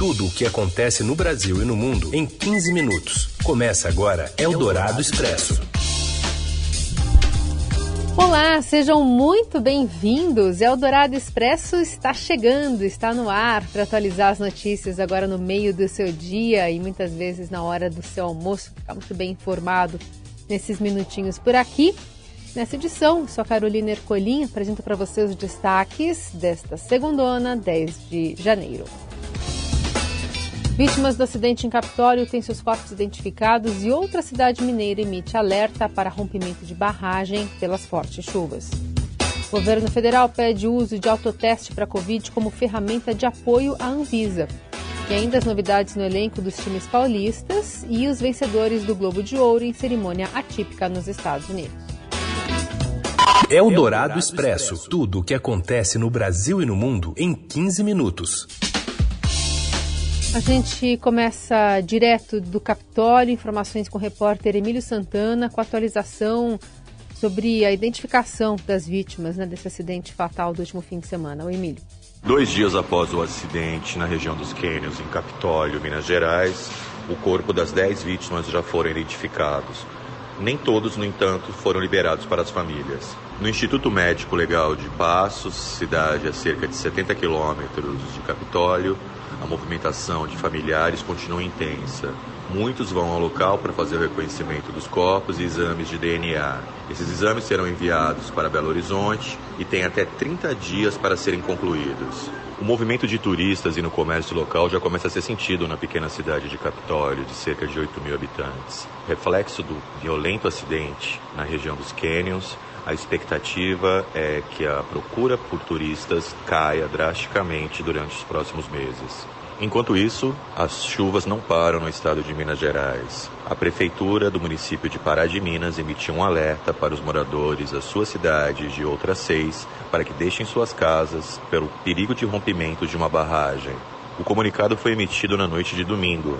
Tudo o que acontece no Brasil e no mundo em 15 minutos. Começa agora Eldorado Expresso. Olá, sejam muito bem-vindos. Eldorado Expresso está chegando, está no ar para atualizar as notícias agora no meio do seu dia e muitas vezes na hora do seu almoço, ficar muito bem informado nesses minutinhos por aqui. Nessa edição, sou a Carolina Ercolim, apresento para você os destaques desta segundona, 10 de janeiro. Vítimas do acidente em Capitólio têm seus corpos identificados e outra cidade mineira emite alerta para rompimento de barragem pelas fortes chuvas. O governo federal pede uso de autoteste para Covid como ferramenta de apoio à Anvisa. E ainda as novidades no elenco dos times paulistas e os vencedores do Globo de Ouro em cerimônia atípica nos Estados Unidos. É o Dourado Expresso. Tudo o que acontece no Brasil e no mundo em 15 minutos. A gente começa direto do Capitólio, informações com o repórter Emílio Santana, com atualização sobre a identificação das vítimas né, desse acidente fatal do último fim de semana. O Emílio. Dois dias após o acidente na região dos Quênios, em Capitólio, Minas Gerais, o corpo das dez vítimas já foram identificados. Nem todos, no entanto, foram liberados para as famílias. No Instituto Médico Legal de Passos, cidade a cerca de 70 quilômetros de Capitólio, a movimentação de familiares continua intensa. Muitos vão ao local para fazer o reconhecimento dos corpos e exames de DNA. Esses exames serão enviados para Belo Horizonte e têm até 30 dias para serem concluídos. O movimento de turistas e no comércio local já começa a ser sentido na pequena cidade de Capitólio, de cerca de 8 mil habitantes. Reflexo do violento acidente na região dos Canyons, a expectativa é que a procura por turistas caia drasticamente durante os próximos meses. Enquanto isso, as chuvas não param no estado de Minas Gerais. A prefeitura do município de Pará de Minas emitiu um alerta para os moradores da sua cidade e de outras seis para que deixem suas casas pelo perigo de rompimento de uma barragem. O comunicado foi emitido na noite de domingo.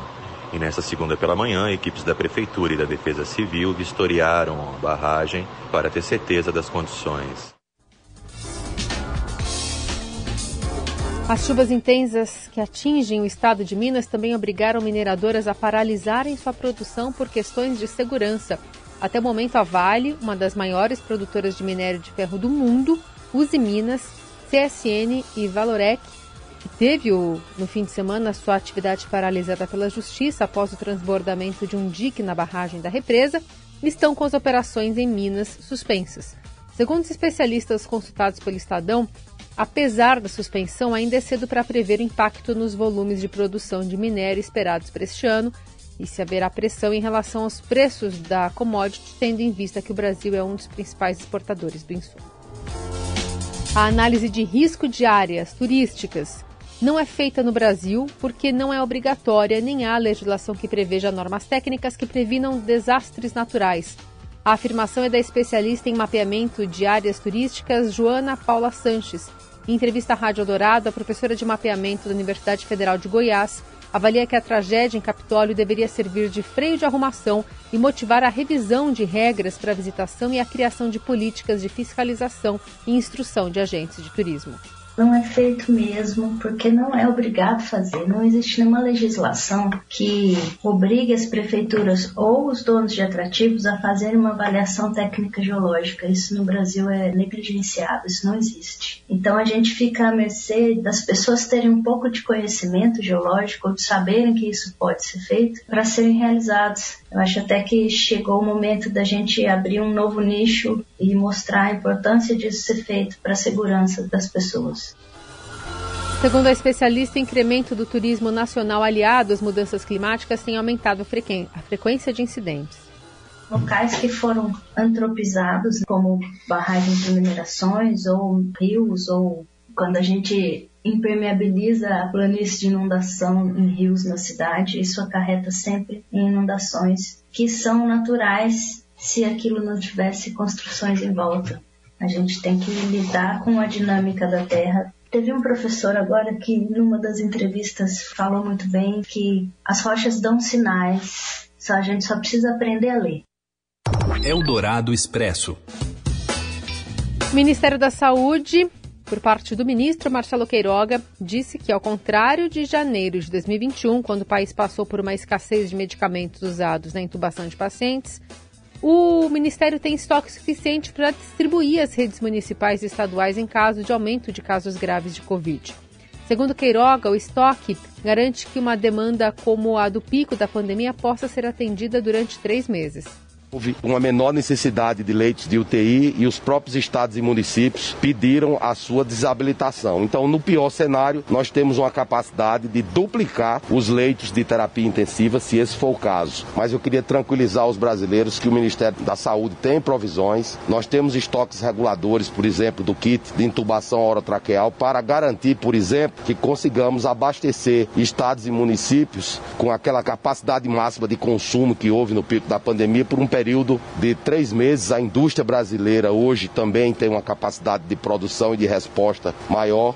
E nesta segunda pela manhã, equipes da Prefeitura e da Defesa Civil vistoriaram a barragem para ter certeza das condições. As chuvas intensas que atingem o estado de Minas também obrigaram mineradoras a paralisarem sua produção por questões de segurança. Até o momento, a Vale, uma das maiores produtoras de minério de ferro do mundo, Use Minas, CSN e Valorec, que teve o, no fim de semana sua atividade paralisada pela Justiça após o transbordamento de um dique na barragem da represa, estão com as operações em Minas suspensas. Segundo os especialistas consultados pelo Estadão, Apesar da suspensão, ainda é cedo para prever o impacto nos volumes de produção de minério esperados para este ano e se haverá pressão em relação aos preços da commodity, tendo em vista que o Brasil é um dos principais exportadores do insumo. A análise de risco de áreas turísticas não é feita no Brasil porque não é obrigatória nem há legislação que preveja normas técnicas que previnam desastres naturais. A afirmação é da especialista em mapeamento de áreas turísticas Joana Paula Sanches, em entrevista à Rádio Dourado, a professora de mapeamento da Universidade Federal de Goiás avalia que a tragédia em Capitólio deveria servir de freio de arrumação e motivar a revisão de regras para a visitação e a criação de políticas de fiscalização e instrução de agentes de turismo não é feito mesmo, porque não é obrigado a fazer. Não existe nenhuma legislação que obrigue as prefeituras ou os donos de atrativos a fazerem uma avaliação técnica geológica. Isso no Brasil é negligenciado, isso não existe. Então a gente fica à mercê das pessoas terem um pouco de conhecimento geológico, de saberem que isso pode ser feito, para serem realizados. Eu acho até que chegou o momento da gente abrir um novo nicho e mostrar a importância disso ser feito para a segurança das pessoas. Segundo a especialista, o incremento do turismo nacional aliado às mudanças climáticas tem aumentado a frequência de incidentes. Locais que foram antropizados, como barragens de minerações ou rios, ou quando a gente impermeabiliza a planície de inundação em rios na cidade, isso acarreta sempre em inundações que são naturais se aquilo não tivesse construções em volta. A gente tem que lidar com a dinâmica da terra. Teve um professor agora que, numa das entrevistas, falou muito bem que as rochas dão sinais, só a gente só precisa aprender a ler. Eldorado Expresso. O Ministério da Saúde por parte do ministro Marcelo Queiroga, disse que, ao contrário de janeiro de 2021, quando o país passou por uma escassez de medicamentos usados na intubação de pacientes, o Ministério tem estoque suficiente para distribuir às redes municipais e estaduais em caso de aumento de casos graves de Covid. Segundo Queiroga, o estoque garante que uma demanda como a do pico da pandemia possa ser atendida durante três meses. Houve uma menor necessidade de leitos de UTI e os próprios estados e municípios pediram a sua desabilitação. Então, no pior cenário, nós temos uma capacidade de duplicar os leitos de terapia intensiva, se esse for o caso. Mas eu queria tranquilizar os brasileiros que o Ministério da Saúde tem provisões. Nós temos estoques reguladores, por exemplo, do kit de intubação orotraqueal, para garantir, por exemplo, que consigamos abastecer estados e municípios com aquela capacidade máxima de consumo que houve no pico da pandemia por um período período de três meses. A indústria brasileira hoje também tem uma capacidade de produção e de resposta maior.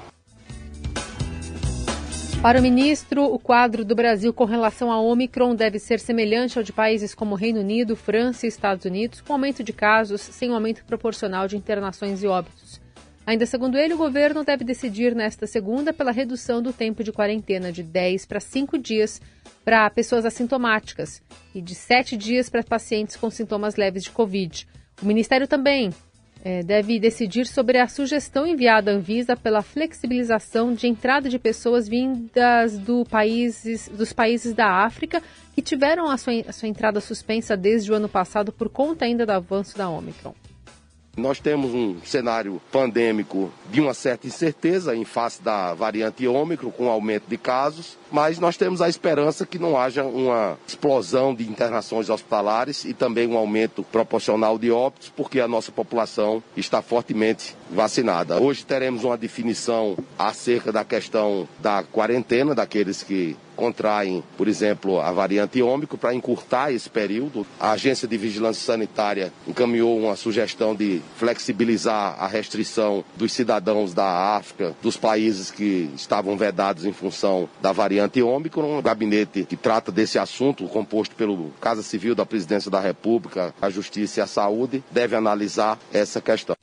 Para o ministro, o quadro do Brasil com relação à Omicron deve ser semelhante ao de países como Reino Unido, França e Estados Unidos, com aumento de casos sem um aumento proporcional de internações e óbitos. Ainda segundo ele, o governo deve decidir nesta segunda pela redução do tempo de quarentena de 10 para 5 dias para pessoas assintomáticas e de sete dias para pacientes com sintomas leves de Covid. O Ministério também é, deve decidir sobre a sugestão enviada à Anvisa pela flexibilização de entrada de pessoas vindas do países, dos países da África que tiveram a sua, a sua entrada suspensa desde o ano passado por conta ainda do avanço da Omicron. Nós temos um cenário pandêmico de uma certa incerteza em face da variante Ômicron, com aumento de casos, mas nós temos a esperança que não haja uma explosão de internações hospitalares e também um aumento proporcional de óbitos, porque a nossa população está fortemente vacinada. Hoje teremos uma definição acerca da questão da quarentena daqueles que contraem, por exemplo, a variante ômico para encurtar esse período. A Agência de Vigilância Sanitária encaminhou uma sugestão de flexibilizar a restrição dos cidadãos da África, dos países que estavam vedados em função da variante ômico. Um gabinete que trata desse assunto, composto pelo Casa Civil da Presidência da República, a Justiça e a Saúde, deve analisar essa questão.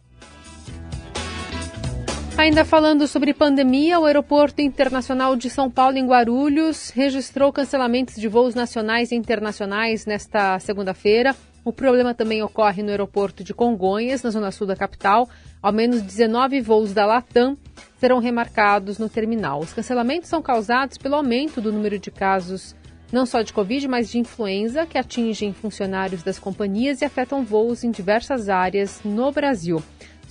Ainda falando sobre pandemia, o Aeroporto Internacional de São Paulo, em Guarulhos, registrou cancelamentos de voos nacionais e internacionais nesta segunda-feira. O problema também ocorre no aeroporto de Congonhas, na zona sul da capital. Ao menos 19 voos da Latam serão remarcados no terminal. Os cancelamentos são causados pelo aumento do número de casos, não só de Covid, mas de influenza, que atingem funcionários das companhias e afetam voos em diversas áreas no Brasil.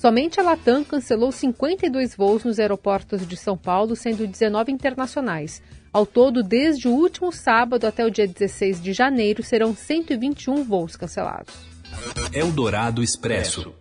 Somente a Latam cancelou 52 voos nos aeroportos de São Paulo, sendo 19 internacionais. Ao todo, desde o último sábado até o dia 16 de janeiro, serão 121 voos cancelados. Eldorado Expresso.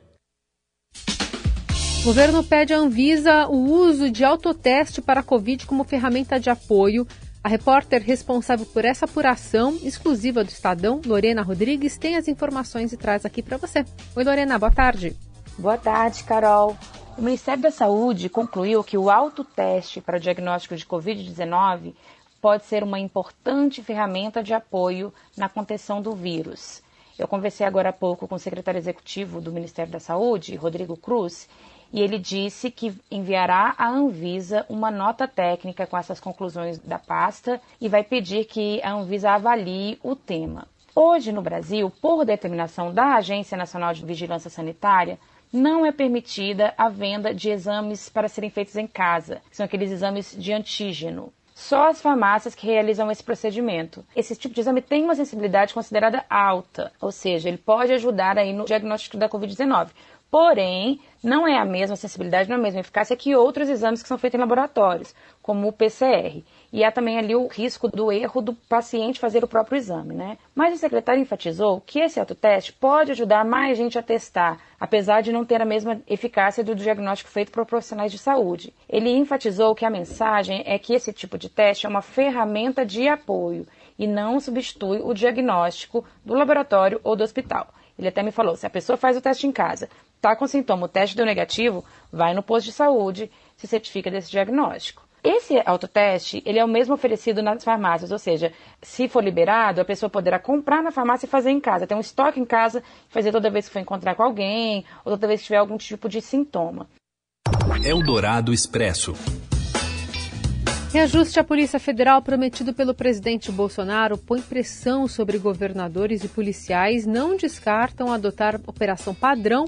O governo pede à Anvisa o uso de autoteste para a Covid como ferramenta de apoio. A repórter responsável por essa apuração exclusiva do Estadão, Lorena Rodrigues, tem as informações e traz aqui para você. Oi, Lorena, boa tarde. Boa tarde, Carol. O Ministério da Saúde concluiu que o autoteste para o diagnóstico de Covid-19 pode ser uma importante ferramenta de apoio na contenção do vírus. Eu conversei agora há pouco com o secretário executivo do Ministério da Saúde, Rodrigo Cruz, e ele disse que enviará à Anvisa uma nota técnica com essas conclusões da pasta e vai pedir que a Anvisa avalie o tema. Hoje, no Brasil, por determinação da Agência Nacional de Vigilância Sanitária, não é permitida a venda de exames para serem feitos em casa, que são aqueles exames de antígeno. Só as farmácias que realizam esse procedimento. Esse tipo de exame tem uma sensibilidade considerada alta, ou seja, ele pode ajudar aí no diagnóstico da Covid-19. Porém, não é a mesma sensibilidade, não é a mesma eficácia que outros exames que são feitos em laboratórios, como o PCR. E há também ali o risco do erro do paciente fazer o próprio exame, né? Mas o secretário enfatizou que esse autoteste pode ajudar mais gente a testar, apesar de não ter a mesma eficácia do diagnóstico feito por profissionais de saúde. Ele enfatizou que a mensagem é que esse tipo de teste é uma ferramenta de apoio e não substitui o diagnóstico do laboratório ou do hospital. Ele até me falou: se a pessoa faz o teste em casa, está com sintoma, o teste deu negativo, vai no posto de saúde, se certifica desse diagnóstico. Esse autoteste, ele é o mesmo oferecido nas farmácias, ou seja, se for liberado, a pessoa poderá comprar na farmácia e fazer em casa, ter um estoque em casa, fazer toda vez que for encontrar com alguém, ou toda vez que tiver algum tipo de sintoma. Eldorado Expresso. Reajuste à Polícia Federal prometido pelo presidente Bolsonaro põe pressão sobre governadores e policiais. Não descartam adotar operação padrão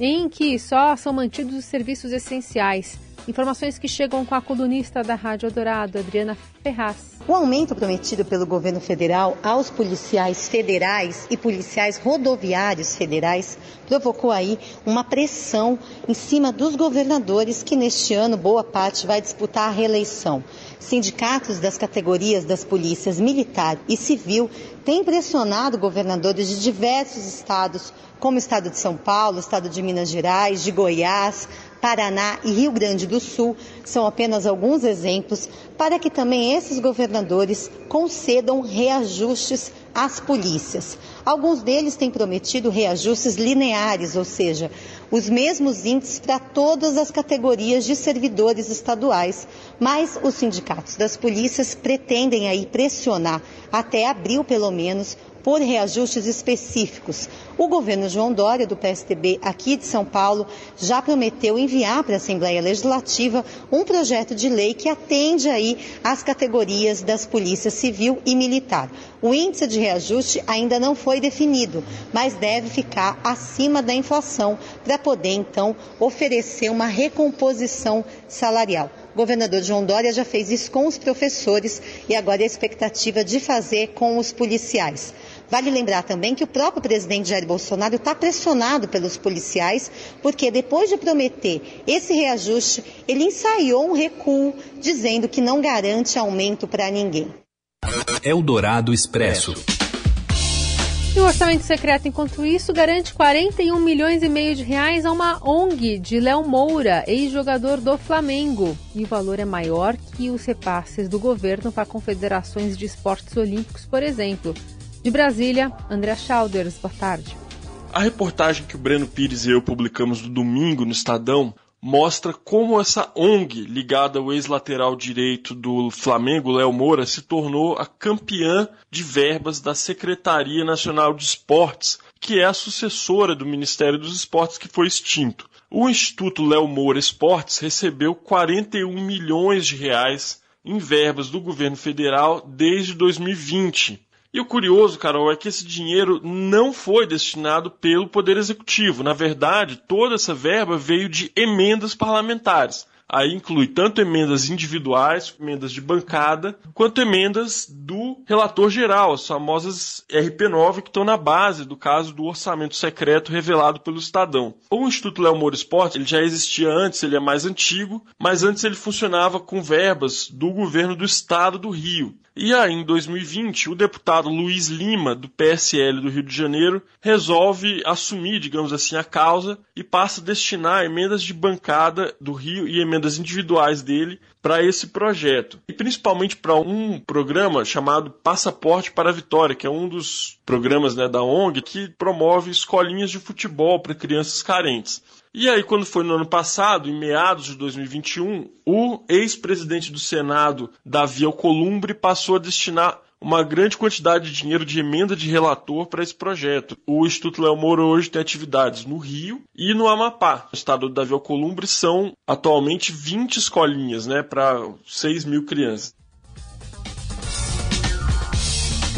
em que só são mantidos os serviços essenciais. Informações que chegam com a colunista da Rádio Dourado, Adriana Ferraz. O aumento prometido pelo governo federal aos policiais federais e policiais rodoviários federais provocou aí uma pressão em cima dos governadores que neste ano boa parte vai disputar a reeleição. Sindicatos das categorias das polícias militar e civil têm pressionado governadores de diversos estados, como o estado de São Paulo, estado de Minas Gerais, de Goiás, Paraná e Rio Grande do Sul são apenas alguns exemplos para que também esses governadores concedam reajustes às polícias. Alguns deles têm prometido reajustes lineares, ou seja, os mesmos índices para todas as categorias de servidores estaduais, mas os sindicatos das polícias pretendem aí pressionar até abril, pelo menos, por reajustes específicos. O governo João Dória, do PSTB aqui de São Paulo, já prometeu enviar para a Assembleia Legislativa um projeto de lei que atende aí às categorias das polícias civil e militar. O índice de reajuste ainda não foi definido, mas deve ficar acima da inflação para poder então oferecer uma recomposição salarial. O governador João Dória já fez isso com os professores e agora é a expectativa de fazer com os policiais. Vale lembrar também que o próprio presidente Jair Bolsonaro está pressionado pelos policiais, porque depois de prometer esse reajuste, ele ensaiou um recuo, dizendo que não garante aumento para ninguém. Eldorado Expresso. E o orçamento secreto, enquanto isso, garante 41 milhões e meio de reais a uma ONG de Léo Moura, ex-jogador do Flamengo. E o valor é maior que os repasses do governo para confederações de esportes olímpicos, por exemplo. De Brasília, André Schauders, boa tarde. A reportagem que o Breno Pires e eu publicamos no domingo no Estadão mostra como essa ONG, ligada ao ex-lateral direito do Flamengo, Léo Moura, se tornou a campeã de verbas da Secretaria Nacional de Esportes, que é a sucessora do Ministério dos Esportes que foi extinto. O Instituto Léo Moura Esportes recebeu 41 milhões de reais em verbas do governo federal desde 2020. E o curioso, Carol, é que esse dinheiro não foi destinado pelo Poder Executivo. Na verdade, toda essa verba veio de emendas parlamentares. Aí inclui tanto emendas individuais, emendas de bancada, quanto emendas do relator geral, as famosas RP9 que estão na base do caso do orçamento secreto revelado pelo Estadão. O Instituto Léo Moura Esporte ele já existia antes, ele é mais antigo, mas antes ele funcionava com verbas do governo do estado do Rio. E aí, em 2020, o deputado Luiz Lima, do PSL do Rio de Janeiro, resolve assumir, digamos assim, a causa e passa a destinar emendas de bancada do Rio e emendas individuais dele para esse projeto. E principalmente para um programa chamado Passaporte para a Vitória, que é um dos programas né, da ONG que promove escolinhas de futebol para crianças carentes. E aí, quando foi no ano passado, em meados de 2021, o ex-presidente do Senado, Davi Alcolumbre, passou a destinar uma grande quantidade de dinheiro de emenda de relator para esse projeto. O Instituto Léo Moura hoje tem atividades no Rio e no Amapá. No estado do Davi Alcolumbre são atualmente 20 escolinhas né, para 6 mil crianças.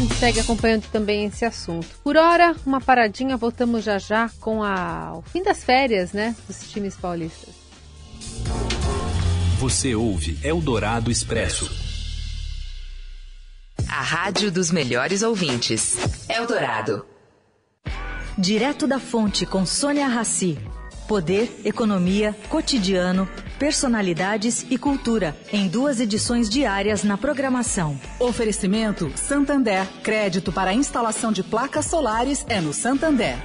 Gente segue acompanhando também esse assunto. Por hora, uma paradinha, voltamos já já com a... o fim das férias, né, dos times paulistas. Você ouve Eldorado Expresso. A rádio dos melhores ouvintes. Eldorado. Direto da fonte com Sônia Rassi. Poder, economia, cotidiano, personalidades e cultura, em duas edições diárias na programação. Oferecimento Santander. Crédito para instalação de placas solares é no Santander.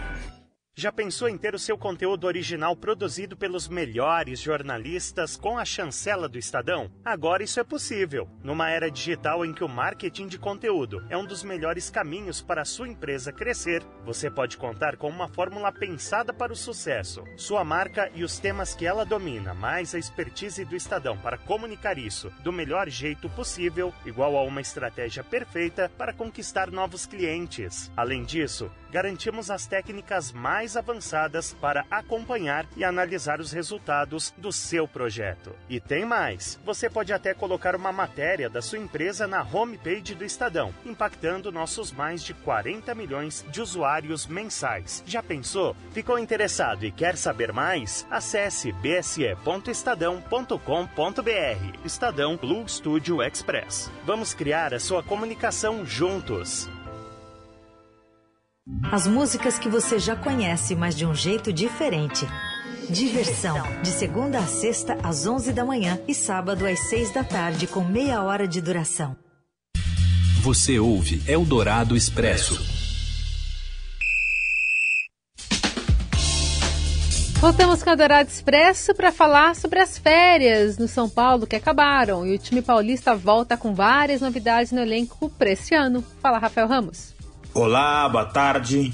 Já pensou em ter o seu conteúdo original produzido pelos melhores jornalistas com a chancela do Estadão? Agora isso é possível. Numa era digital em que o marketing de conteúdo é um dos melhores caminhos para a sua empresa crescer, você pode contar com uma fórmula pensada para o sucesso. Sua marca e os temas que ela domina, mais a expertise do Estadão para comunicar isso do melhor jeito possível, igual a uma estratégia perfeita para conquistar novos clientes. Além disso, garantimos as técnicas mais avançadas para acompanhar e analisar os resultados do seu projeto. E tem mais: você pode até colocar uma matéria da sua empresa na homepage do Estadão, impactando nossos mais de 40 milhões de usuários mensais. Já pensou? Ficou interessado e quer saber mais? Acesse bse.estadão.com.br. Estadão Blue Studio Express. Vamos criar a sua comunicação juntos. As músicas que você já conhece, mas de um jeito diferente. Diversão. De segunda a sexta, às 11 da manhã e sábado às 6 da tarde, com meia hora de duração. Você ouve Eldorado Expresso. Voltamos com a Dourado Expresso para falar sobre as férias no São Paulo que acabaram. E o time paulista volta com várias novidades no elenco para esse ano. Fala, Rafael Ramos. Olá, boa tarde.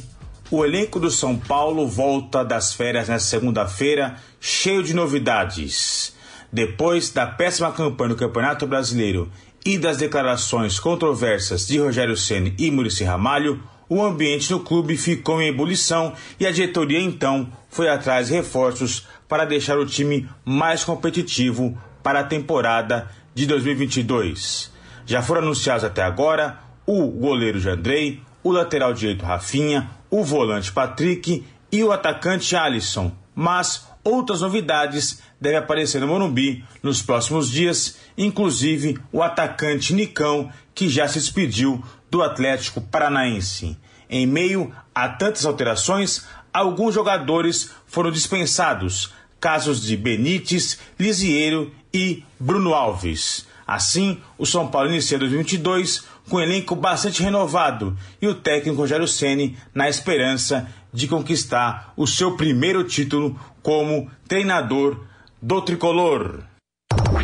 O elenco do São Paulo volta das férias nesta segunda-feira, cheio de novidades. Depois da péssima campanha no Campeonato Brasileiro e das declarações controversas de Rogério Ceni e Murici Ramalho, o ambiente no clube ficou em ebulição e a diretoria então foi atrás de reforços para deixar o time mais competitivo para a temporada de 2022. Já foram anunciados até agora o goleiro Jandrei, o lateral direito Rafinha, o volante Patrick e o atacante Alisson. Mas outras novidades devem aparecer no Morumbi nos próximos dias, inclusive o atacante Nicão, que já se despediu do Atlético Paranaense. Em meio a tantas alterações, alguns jogadores foram dispensados, casos de Benítez, Lisieiro e Bruno Alves. Assim, o São Paulo inicia 2022 com um elenco bastante renovado e o técnico Rogério Ceni na esperança de conquistar o seu primeiro título como treinador do tricolor.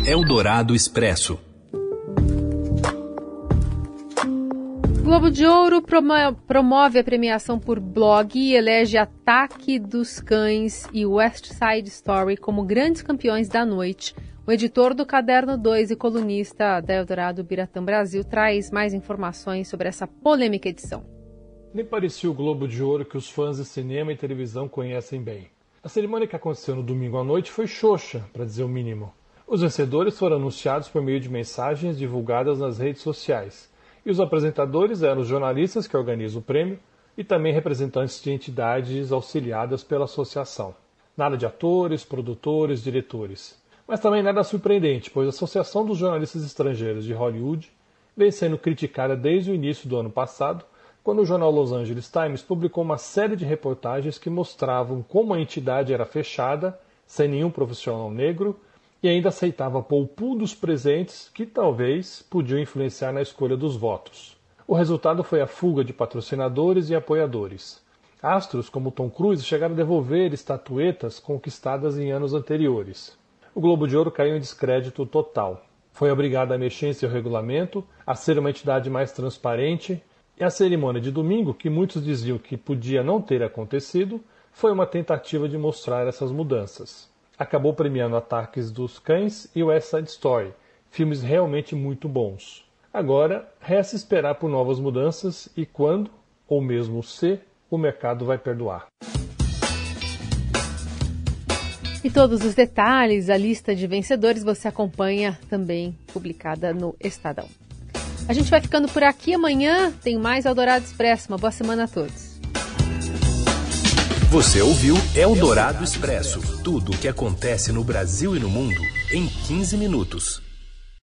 Eldorado Expresso. Globo de Ouro promove a premiação por blog e elege Ataque dos Cães e West Side Story como grandes campeões da noite o editor do Caderno 2 e colunista da Eldorado Biratã Brasil traz mais informações sobre essa polêmica edição. Nem parecia o Globo de Ouro que os fãs de cinema e televisão conhecem bem. A cerimônia que aconteceu no domingo à noite foi xoxa, para dizer o mínimo. Os vencedores foram anunciados por meio de mensagens divulgadas nas redes sociais. E os apresentadores eram os jornalistas que organizam o prêmio e também representantes de entidades auxiliadas pela associação. Nada de atores, produtores, diretores. Mas também nada surpreendente, pois a Associação dos Jornalistas Estrangeiros de Hollywood vem sendo criticada desde o início do ano passado, quando o jornal Los Angeles Times publicou uma série de reportagens que mostravam como a entidade era fechada, sem nenhum profissional negro, e ainda aceitava poupul dos presentes que talvez podiam influenciar na escolha dos votos. O resultado foi a fuga de patrocinadores e apoiadores. Astros como Tom Cruise chegaram a devolver estatuetas conquistadas em anos anteriores o Globo de Ouro caiu em descrédito total. Foi obrigado a mexer em seu regulamento, a ser uma entidade mais transparente, e a cerimônia de domingo, que muitos diziam que podia não ter acontecido, foi uma tentativa de mostrar essas mudanças. Acabou premiando Ataques dos Cães e West Side Story, filmes realmente muito bons. Agora, resta esperar por novas mudanças e quando, ou mesmo se, o mercado vai perdoar. E todos os detalhes, a lista de vencedores você acompanha também publicada no Estadão. A gente vai ficando por aqui. Amanhã tem mais Eldorado Expresso. Uma boa semana a todos. Você ouviu Eldorado Expresso tudo o que acontece no Brasil e no mundo em 15 minutos.